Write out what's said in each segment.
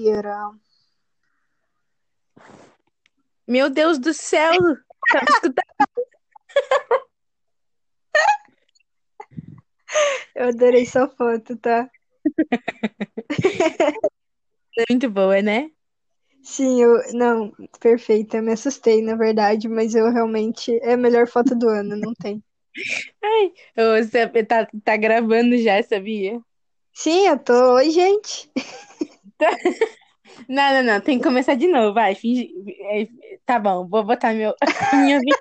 Ira. Meu Deus do céu! Tá escutando? Eu adorei sua foto, tá? Muito boa, né? Sim, eu. Não, perfeita. Me assustei, na verdade, mas eu realmente. É a melhor foto do ano, não tem. Ai, você tá, tá gravando já, sabia? Sim, eu tô. Oi, gente. Não, não, não, tem que começar de novo, vai, finge. é, Tá bom, vou botar meu, minha vida.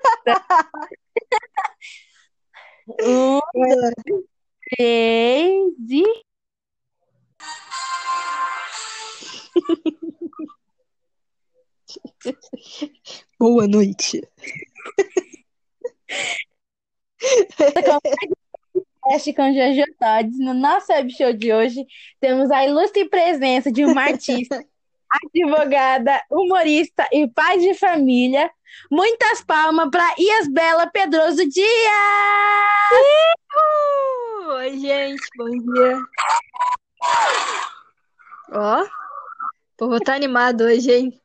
Um, três e. Boa noite. Podcast com Jojo Todes. No nosso web show de hoje, temos a ilustre presença de uma artista, advogada, humorista e pai de família. Muitas palmas para Iasbela Pedroso Dias! Uh, Oi, gente, bom dia. Ó, o povo tá animado hoje, hein?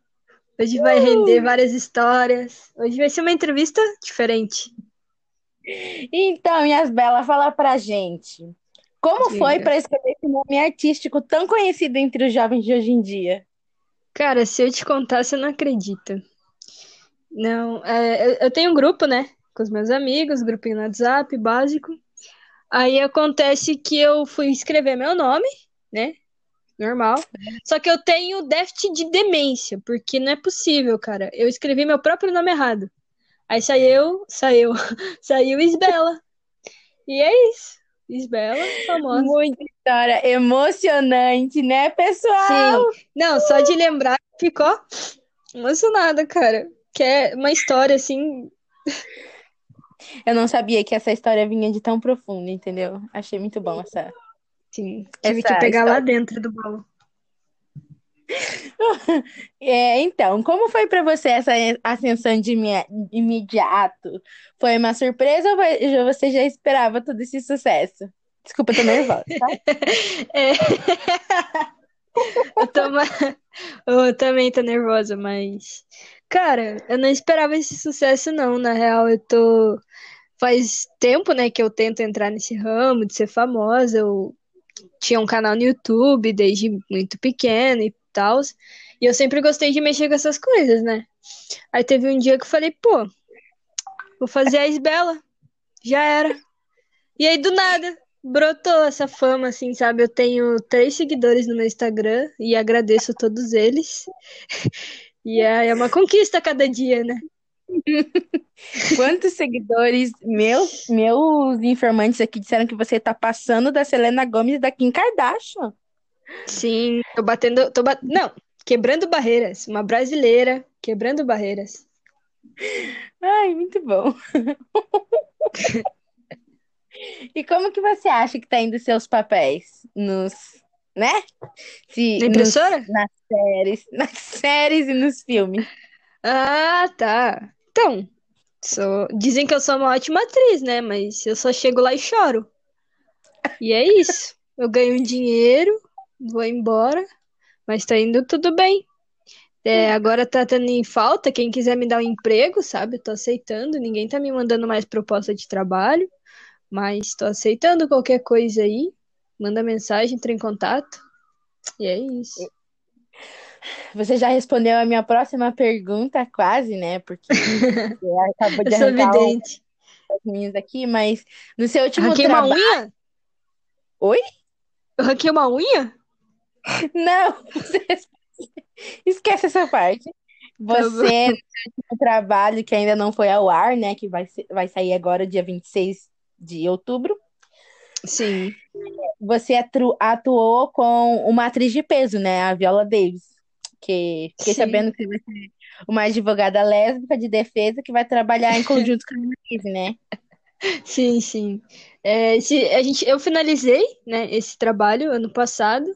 Hoje vai render várias histórias. Hoje vai ser uma entrevista diferente. Então, Iasbela, fala pra gente. Como foi para escolher esse nome artístico tão conhecido entre os jovens de hoje em dia? Cara, se eu te contar, você não acredita. Não, é, eu- eu tenho um grupo, né? Com os meus amigos, grupinho no WhatsApp, básico. Aí acontece que eu fui escrever meu nome, né? Normal. Só que eu tenho déficit de demência, porque não é possível, cara. Eu escrevi meu próprio nome errado. Aí saiu, saiu, saiu Isbela. E é isso. Isbela, famosa. Muita história emocionante, né, pessoal? Sim. Não, só de lembrar ficou emocionada, cara. Que é uma história assim. Eu não sabia que essa história vinha de tão profunda, entendeu? Achei muito bom essa. Sim, tive Essa que pegar lá história. dentro do baú. É, então, como foi pra você essa ascensão de imediato? Foi uma surpresa ou você já esperava todo esse sucesso? Desculpa, tô nervosa, tá? É. Eu tô eu também tô nervosa, mas. Cara, eu não esperava esse sucesso, não. Na real, eu tô. Faz tempo, né, que eu tento entrar nesse ramo de ser famosa. Eu tinha um canal no YouTube desde muito pequeno e tal. E eu sempre gostei de mexer com essas coisas, né? Aí teve um dia que eu falei, pô, vou fazer a Isbela. Já era. E aí, do nada, brotou essa fama, assim, sabe? Eu tenho três seguidores no meu Instagram e agradeço a todos eles. E é é uma conquista a cada dia, né? Quantos seguidores meus, meus informantes aqui disseram que você tá passando da Selena Gomez e da Kim Kardashian? Sim, tô batendo, tô bat... Não, quebrando barreiras. Uma brasileira quebrando barreiras. Ai, muito bom. E como que você acha que tá indo seus papéis nos, né? Se, Na nos, impressora? nas séries, nas séries e nos filmes. Ah, tá. Então, sou... dizem que eu sou uma ótima atriz, né? Mas eu só chego lá e choro. E é isso. Eu ganho dinheiro, vou embora, mas tá indo tudo bem. É, agora tá tendo em falta, quem quiser me dar um emprego, sabe? Eu tô aceitando, ninguém tá me mandando mais proposta de trabalho, mas tô aceitando qualquer coisa aí. Manda mensagem, entra em contato. E é isso. Você já respondeu a minha próxima pergunta, quase, né? Porque acabou de arrancar vidente. das minhas aqui, mas no seu último Arranquei uma unha? Oi? Eu arranquei uma unha? Não, esquece essa parte. Tá. Você, no seu último trabalho, que ainda não foi ao ar, né? Que vai, vai sair agora, dia 26 de outubro. Sim. Você atu- atuou com uma atriz de peso, né? A Viola Davis. Que fiquei Sim. sabendo que você vai ser uma advogada lésbica de defesa que vai trabalhar em conjunto com a Denise, né? Sim, sim. É, esse- a gente, eu finalizei, né, esse trabalho ano passado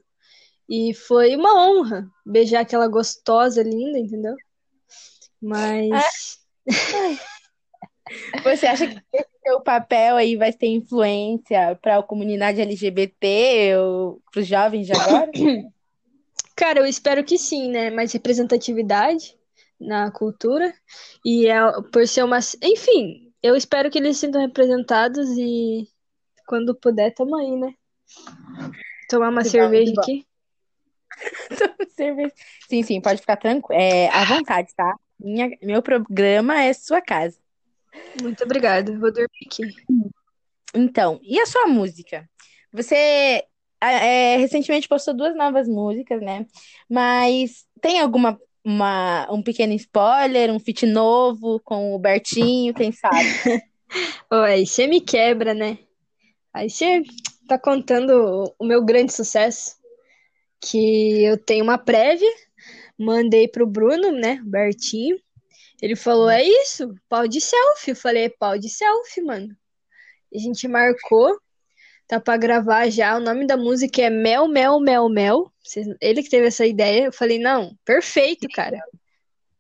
e foi uma honra beijar aquela gostosa linda, entendeu? Mas Você acha que esse seu papel aí vai ter influência para a comunidade LGBT ou para os jovens de agora? Cara, eu espero que sim, né? Mais representatividade na cultura. E é, por ser uma. Enfim, eu espero que eles se sintam representados e quando puder, tamo aí, né? Tomar uma cerveja bom. aqui. Sim, sim, pode ficar tranquilo. É, à vontade, tá? Minha, meu programa é sua casa. Muito obrigada. Vou dormir aqui. Então, e a sua música? Você é, recentemente postou duas novas músicas, né? Mas tem alguma uma, um pequeno spoiler, um feat novo com o Bertinho, quem sabe? Aí você me quebra, né? Aí você tá contando o meu grande sucesso. Que eu tenho uma prévia, mandei pro Bruno, né? Bertinho. Ele falou: é isso, pau de selfie. Eu falei: é pau de selfie, mano. A gente marcou, tá pra gravar já. O nome da música é Mel, Mel, Mel, Mel. Ele que teve essa ideia. Eu falei: não, perfeito, cara.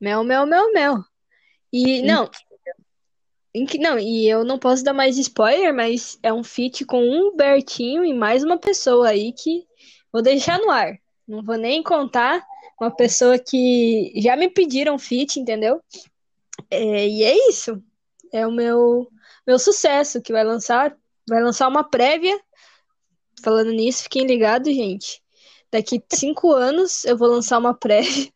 Mel, Mel, Mel, Mel. E não, Não, e eu não posso dar mais spoiler, mas é um feat com um Bertinho e mais uma pessoa aí que vou deixar no ar. Não vou nem contar uma pessoa que já me pediram feat, entendeu? É, e é isso. É o meu meu sucesso que vai lançar, vai lançar uma prévia. Falando nisso, fiquem ligados, gente. Daqui cinco anos eu vou lançar uma prévia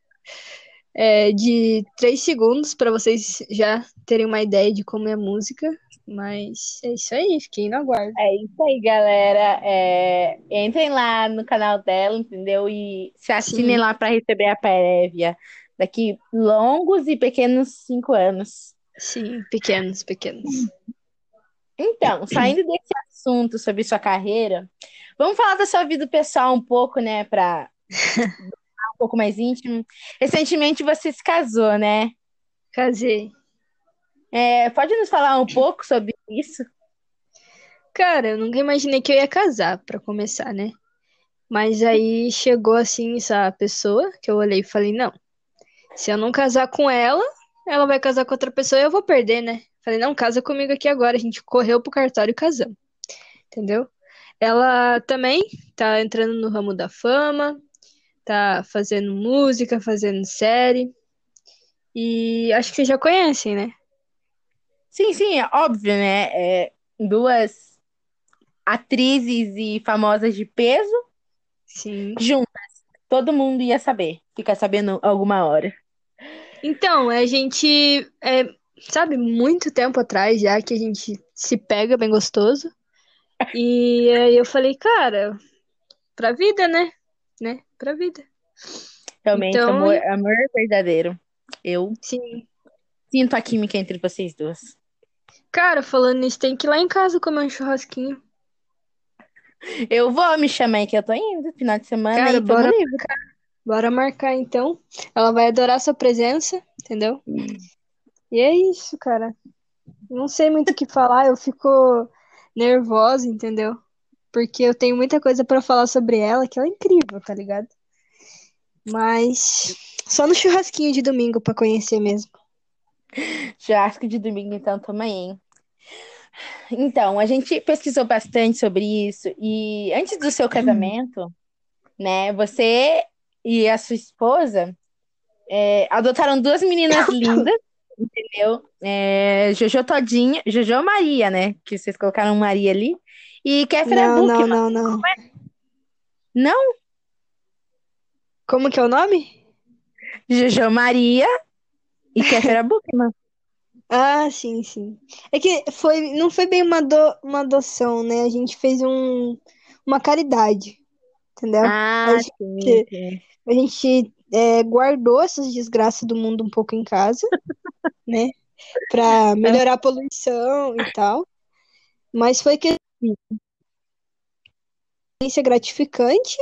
é, de três segundos para vocês já terem uma ideia de como é a música. Mas é isso aí, fiquem no aguardo. É isso aí, galera. É, entrem lá no canal dela, entendeu? E se assinem Sim. lá para receber a prévia daqui longos e pequenos cinco anos. Sim, pequenos, pequenos. Então, saindo desse assunto sobre sua carreira, vamos falar da sua vida pessoal um pouco, né? Para um pouco mais íntimo. Recentemente você se casou, né? Casei. É, pode nos falar um pouco sobre isso? Cara, eu nunca imaginei que eu ia casar, pra começar, né? Mas aí chegou assim essa pessoa que eu olhei e falei, não, se eu não casar com ela, ela vai casar com outra pessoa e eu vou perder, né? Falei, não, casa comigo aqui agora. A gente correu pro cartório e casamos. Entendeu? Ela também tá entrando no ramo da fama, tá fazendo música, fazendo série. E acho que vocês já conhecem, né? Sim, sim, é óbvio, né? É, duas atrizes e famosas de peso Sim. juntas. Todo mundo ia saber. Ficar sabendo alguma hora. Então, a gente, é, sabe, muito tempo atrás já que a gente se pega bem gostoso. E aí eu falei, cara, pra vida, né? Né? Pra vida. Realmente, Então- amor, amor verdadeiro. Eu Sim. sinto a química entre vocês duas. Cara, falando nisso, tem que ir lá em casa comer um churrasquinho. Eu vou me chamar que eu tô indo. Final de semana Cara, bora livre. Bora marcar então. Ela vai adorar sua presença, entendeu? E é isso, cara. Não sei muito o que falar, eu fico nervosa, entendeu? Porque eu tenho muita coisa pra falar sobre ela, que ela é incrível, tá ligado? Mas só no churrasquinho de domingo pra conhecer mesmo. Churrasco de domingo, então, tamo aí, hein? Então, a gente pesquisou bastante sobre isso e antes do seu casamento, né, você e a sua esposa é, adotaram duas meninas lindas, entendeu? É, Jojo Todinha, Jojo Maria, né, que vocês colocaram Maria ali, e Kéfera Não, não, não, não. Não? Como que é o nome? Jojo Maria e Kéfera Buchmann. Ah, sim, sim. É que foi, não foi bem uma, ado- uma adoção, né? A gente fez um, uma caridade, entendeu? Ah, Acho sim, que- sim. A gente é, guardou essas desgraças do mundo um pouco em casa, né? Pra melhorar a poluição e tal. Mas foi que experiência gratificante.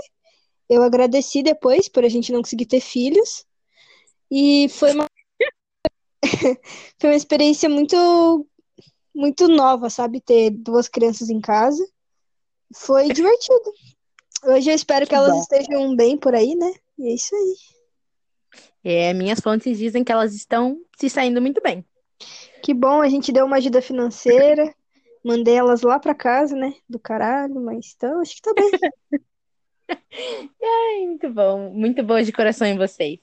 Eu agradeci depois por a gente não conseguir ter filhos. E foi uma foi uma experiência muito muito nova, sabe? Ter duas crianças em casa. Foi divertido. Hoje eu espero que Que elas bom. estejam bem por aí, né? E é isso aí. É, minhas fontes dizem que elas estão se saindo muito bem. Que bom, a gente deu uma ajuda financeira. Mandei elas lá pra casa, né? Do caralho, mas então acho que tá bem. Ai, muito bom, muito boa de coração em vocês.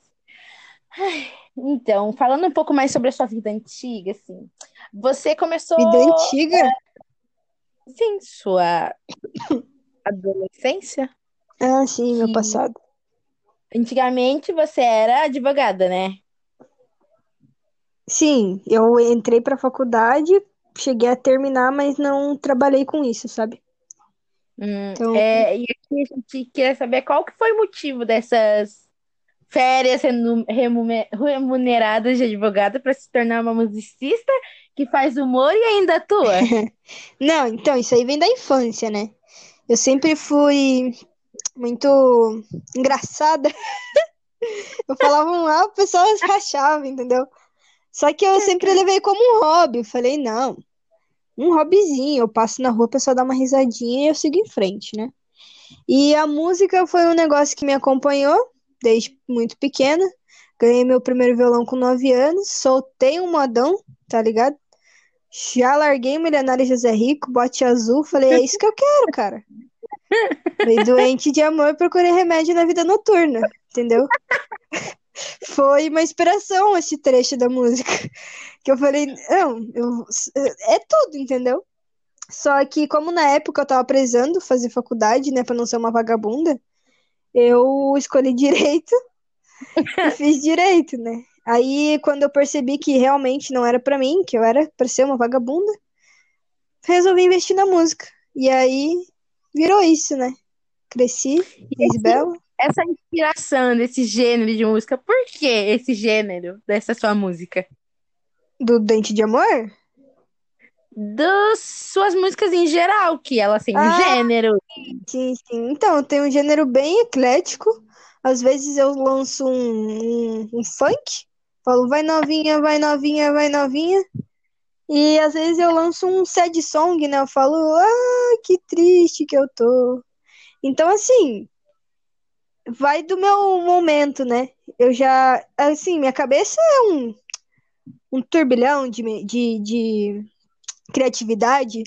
Ai, então, falando um pouco mais sobre a sua vida antiga, assim, você começou, Vida antiga? sim, sua adolescência? Ah, sim, meu passado. antigamente você era advogada, né? Sim, eu entrei pra faculdade, cheguei a terminar, mas não trabalhei com isso, sabe? Hum, Então, é, e aqui a gente queria saber qual que foi o motivo dessas férias remume- remuneradas de advogada para se tornar uma musicista que faz humor e ainda atua. não, então, isso aí vem da infância, né? Eu sempre fui muito engraçada. Eu falava um A, o pessoal rachava, entendeu? Só que eu sempre levei como um hobby. Eu falei, não, um hobbyzinho. Eu passo na rua, o pessoal dá uma risadinha e eu sigo em frente, né? E a música foi um negócio que me acompanhou desde muito pequena. Ganhei meu primeiro violão com 9 anos, soltei um modão, tá ligado? Já larguei Milionário José Rico, bote azul, falei, é isso que eu quero, cara. Fui doente de amor, procurei remédio na vida noturna, entendeu? Foi uma inspiração esse trecho da música. Que eu falei, não, eu, é tudo, entendeu? Só que, como na época eu tava precisando fazer faculdade, né, pra não ser uma vagabunda, eu escolhi direito e fiz direito, né? Aí, quando eu percebi que realmente não era pra mim, que eu era pra ser uma vagabunda, resolvi investir na música. E aí, virou isso, né? Cresci, fiz bela. Essa inspiração desse gênero de música, por que esse gênero dessa sua música? Do Dente de Amor? Das suas músicas em geral, que elas têm um Ah, gênero. sim, sim. Então, tem um gênero bem eclético. Às vezes eu lanço um, um, um funk, falo vai novinha, vai novinha, vai novinha. E às vezes eu lanço um sad song, né? Eu falo, ah, que triste que eu tô. Então, assim, vai do meu momento, né? Eu já, assim, minha cabeça é um, um turbilhão de, de, de criatividade.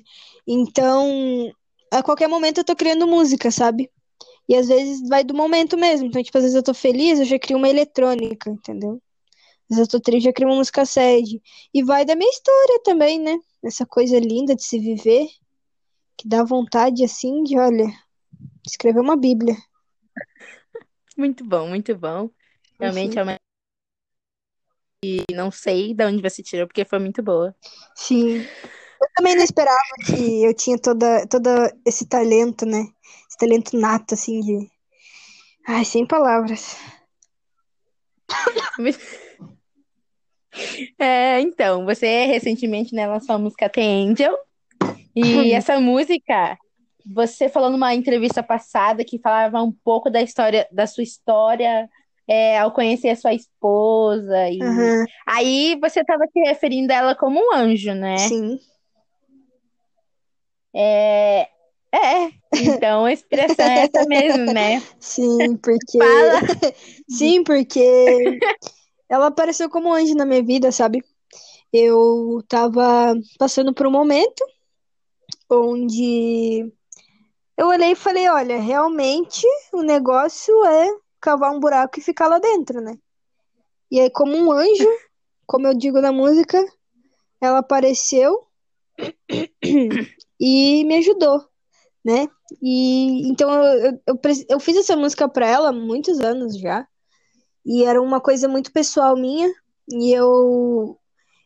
Então, a qualquer momento eu tô criando música, sabe? E às vezes vai do momento mesmo. Então, tipo, às vezes eu tô feliz, eu já crio uma eletrônica, entendeu? Às vezes eu tô triste, eu já crio uma música sad. E vai da minha história também, né? Essa coisa linda de se viver, que dá vontade, assim, de, olha, escrever uma bíblia. Muito bom, muito bom. Realmente é uma... E não sei de onde você tirou, porque foi muito boa. sim. Eu também não esperava que eu tinha toda, todo esse talento, né? Esse talento nato, assim, de... Ai, sem palavras. É, então, você recentemente, né, lançou a música The Angel. E essa música, você falou numa entrevista passada que falava um pouco da história, da sua história, é, ao conhecer a sua esposa. E Aham, aí você estava se referindo a ela como um anjo, né? sim. É, é. Então a expressão é essa mesmo, né? Sim, porque... Fala. Sim, porque ela apareceu como anjo na minha vida, sabe? Eu tava passando por um momento onde eu olhei e falei, olha, realmente o negócio é cavar um buraco e ficar lá dentro, né? E aí, como um anjo, como eu digo na música, ela apareceu e me ajudou, né? E então eu, eu, eu, fiz essa música pra ela há muitos anos já. E era uma coisa muito pessoal minha. E eu.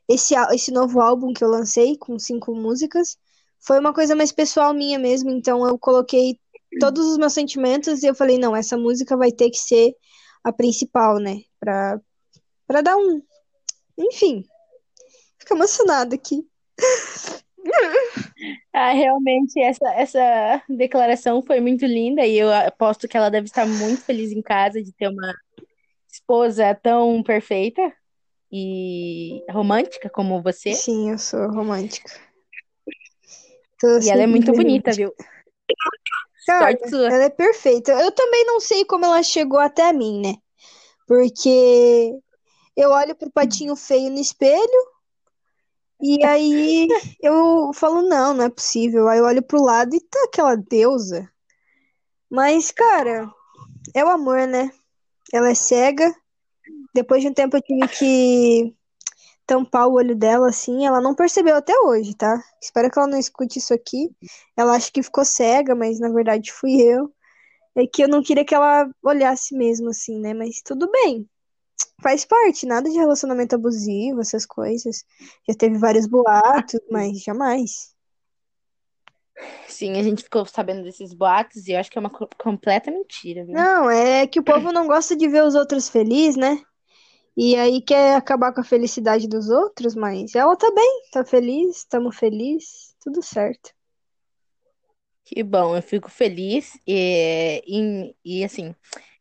Esse, esse novo álbum que eu lancei, com cinco músicas, foi uma coisa mais pessoal minha mesmo. Então eu coloquei todos os meus sentimentos e eu falei: não, essa música vai ter que ser a principal, né? Pra, pra dar um. Enfim, fico emocionada aqui. Ah, realmente, essa, essa declaração foi muito linda e eu aposto que ela deve estar muito feliz em casa de ter uma esposa tão perfeita e romântica como você. Sim, eu sou romântica. Tô E ela é muito feliz. bonita, viu? Cara, ela é perfeita. Eu também não sei como ela chegou até mim, né? Porque eu olho pro patinho feio no espelho e aí eu falo, não, não é possível. Aí eu olho pro lado e tá aquela deusa. Mas, cara, é o amor, né? Ela é cega. Depois de um tempo eu tive que tampar o olho dela assim. Ela não percebeu até hoje, tá? Espero que ela não escute isso aqui. Ela acha que ficou cega, mas na verdade fui eu. É que eu não queria que ela olhasse mesmo assim, né? Mas tudo bem. Faz parte, nada de relacionamento abusivo, essas coisas. Já teve vários boatos, mas jamais. Sim, a gente ficou sabendo desses boatos e eu acho que é uma co- completa mentira, viu? Não, é que o povo não gosta de ver os outros felizes, né? E aí quer acabar com a felicidade dos outros, mas ela tá bem, tá feliz, estamos felizes, tudo certo. Que bom, eu fico feliz e, e, e, assim,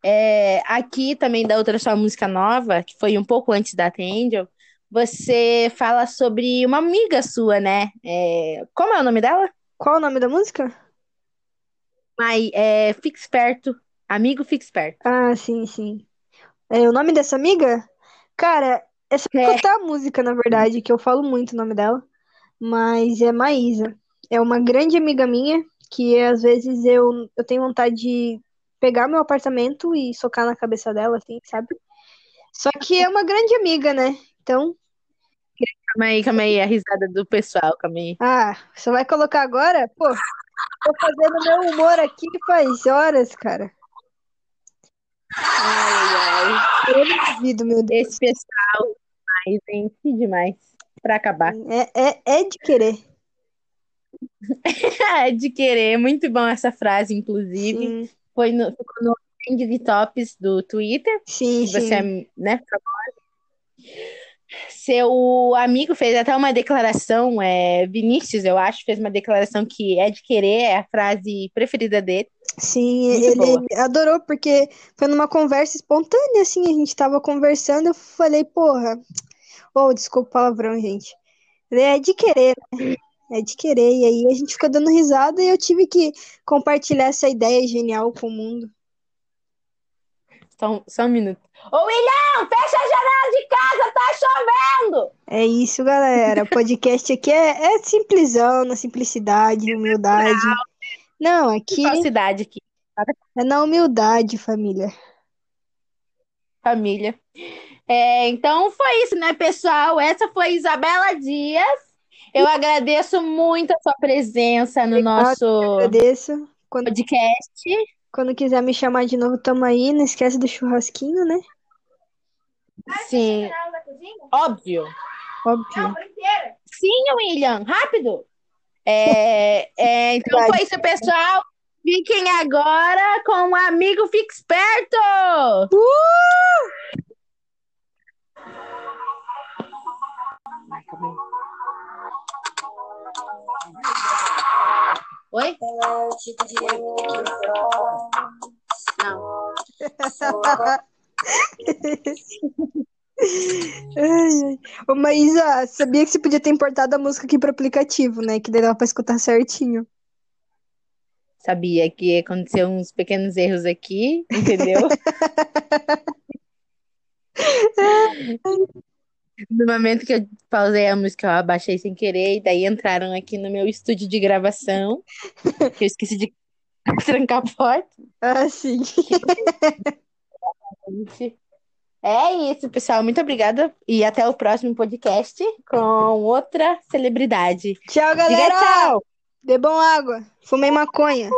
é, aqui também da outra sua música nova, que foi um pouco antes da The Angel, você fala sobre uma amiga sua, né? É, como é o nome dela? Qual o nome da música? Mas é, Fique Esperto, Amigo Fique Esperto. Ah, sim, sim. É o nome dessa amiga? Cara, é só É. escutar a música, na verdade, que eu falo muito o nome dela. Mas é Maísa. É uma grande amiga minha, que às vezes eu, eu tenho vontade de pegar meu apartamento e socar na cabeça dela, assim, sabe? Só que é uma grande amiga, né? Então, Calma aí, calma aí, a risada do pessoal, calma aí. ah, você vai colocar agora? Pô, tô fazendo meu humor aqui faz horas, cara. Ai, ai, Eu não duvido, meu Deus. esse pessoal, ai, gente, demais, pra acabar. É, é, é de querer. É de querer, muito bom essa frase, inclusive. Sim, Foi no, ficou no Tops do Twitter, sim, que você sim. é, né, Seu amigo fez até uma declaração, é, Vinícius, eu acho, fez uma declaração que é de querer, é a frase preferida dele. Sim, Muito ele, boa. adorou, porque foi numa conversa espontânea, assim, a gente tava conversando, eu falei, porra, oh, desculpa o palavrão, gente. É de querer, né? É de querer, e aí a gente ficou dando risada e eu tive que compartilhar essa ideia genial com o mundo. Só, um- só um minuto. Ô, William, fecha a janela de casa, tá chovendo! É isso, galera. O podcast aqui é, é simplesão, na simplicidade, humildade. Não, aqui Falsidade aqui, é na humildade, família. família. É, então foi isso, né, pessoal? Essa foi Isabela Dias. Eu agradeço muito a sua presença no nosso Agradeço. Quando, podcast. quando quiser me chamar de novo, tamo aí. Não esquece do churrasquinho, né? Sim, óbvio. Óbvio. Sim, William, rápido. É, é, então foi isso, pessoal. Fiquem agora com o amigo Fique Esperto. Vai, Não. Ai, ai. Ô, Maísa, sabia que você podia ter importado a música aqui pro aplicativo, né? Que daí dava pra escutar certinho. Sabia que aconteceu uns pequenos erros aqui, entendeu? No momento que eu pausei a música, eu abaixei sem querer, e daí entraram aqui no meu estúdio de gravação, que eu esqueci de trancar a porta. Ah, sim. É isso, pessoal. Muito obrigada e até o próximo podcast com outra celebridade. Tchau, Diga galera! tchau! Bebam água. Fumei maconha.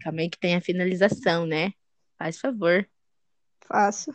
Calma aí que tem a finalização, né? Faz favor. Faço.